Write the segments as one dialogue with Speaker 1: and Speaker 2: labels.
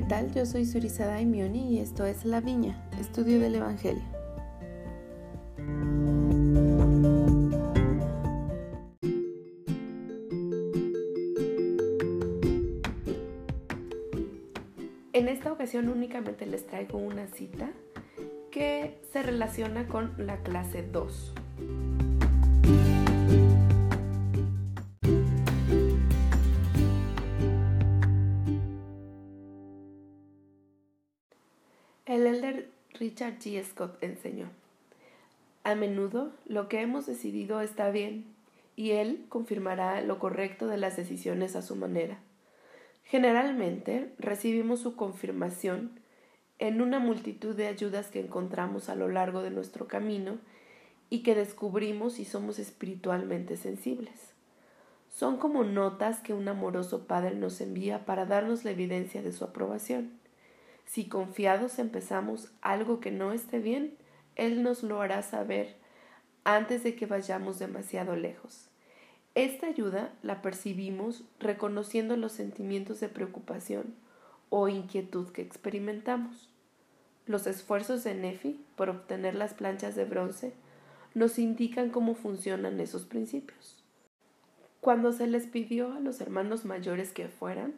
Speaker 1: ¿qué tal? Yo soy Surizada Daimioni y esto es La Viña, estudio del Evangelio. En esta ocasión únicamente les traigo una cita que se relaciona con la clase 2. El elder Richard G. Scott enseñó, a menudo lo que hemos decidido está bien y él confirmará lo correcto de las decisiones a su manera. Generalmente recibimos su confirmación en una multitud de ayudas que encontramos a lo largo de nuestro camino y que descubrimos si somos espiritualmente sensibles. Son como notas que un amoroso Padre nos envía para darnos la evidencia de su aprobación. Si confiados empezamos algo que no esté bien, Él nos lo hará saber antes de que vayamos demasiado lejos. Esta ayuda la percibimos reconociendo los sentimientos de preocupación o inquietud que experimentamos. Los esfuerzos de Nefi por obtener las planchas de bronce nos indican cómo funcionan esos principios. Cuando se les pidió a los hermanos mayores que fueran,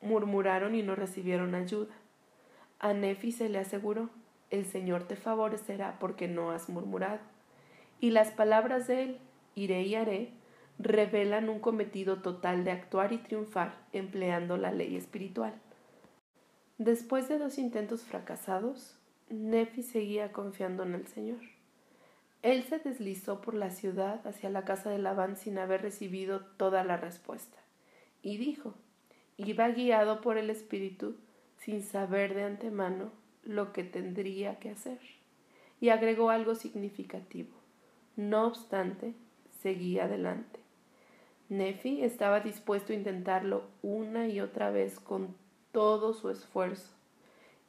Speaker 1: murmuraron y no recibieron ayuda. A Nefi se le aseguró, el Señor te favorecerá porque no has murmurado. Y las palabras de él, iré y haré, revelan un cometido total de actuar y triunfar empleando la ley espiritual. Después de dos intentos fracasados, Nefi seguía confiando en el Señor. Él se deslizó por la ciudad hacia la casa de Labán sin haber recibido toda la respuesta, y dijo, iba guiado por el Espíritu sin saber de antemano lo que tendría que hacer. Y agregó algo significativo. No obstante, seguía adelante. Nefi estaba dispuesto a intentarlo una y otra vez con todo su esfuerzo.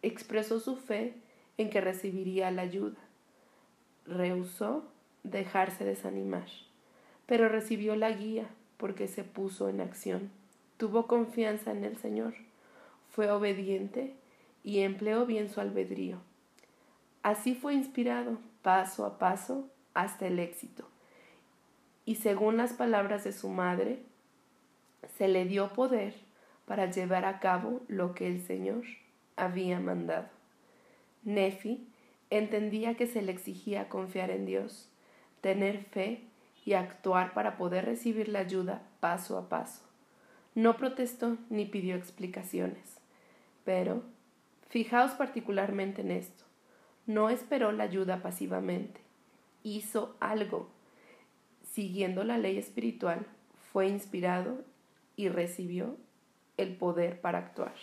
Speaker 1: Expresó su fe en que recibiría la ayuda. Rehusó dejarse desanimar, pero recibió la guía porque se puso en acción. Tuvo confianza en el Señor fue obediente y empleó bien su albedrío. Así fue inspirado paso a paso hasta el éxito. Y según las palabras de su madre, se le dio poder para llevar a cabo lo que el Señor había mandado. Nefi entendía que se le exigía confiar en Dios, tener fe y actuar para poder recibir la ayuda paso a paso. No protestó ni pidió explicaciones. Pero, fijaos particularmente en esto, no esperó la ayuda pasivamente, hizo algo. Siguiendo la ley espiritual, fue inspirado y recibió el poder para actuar.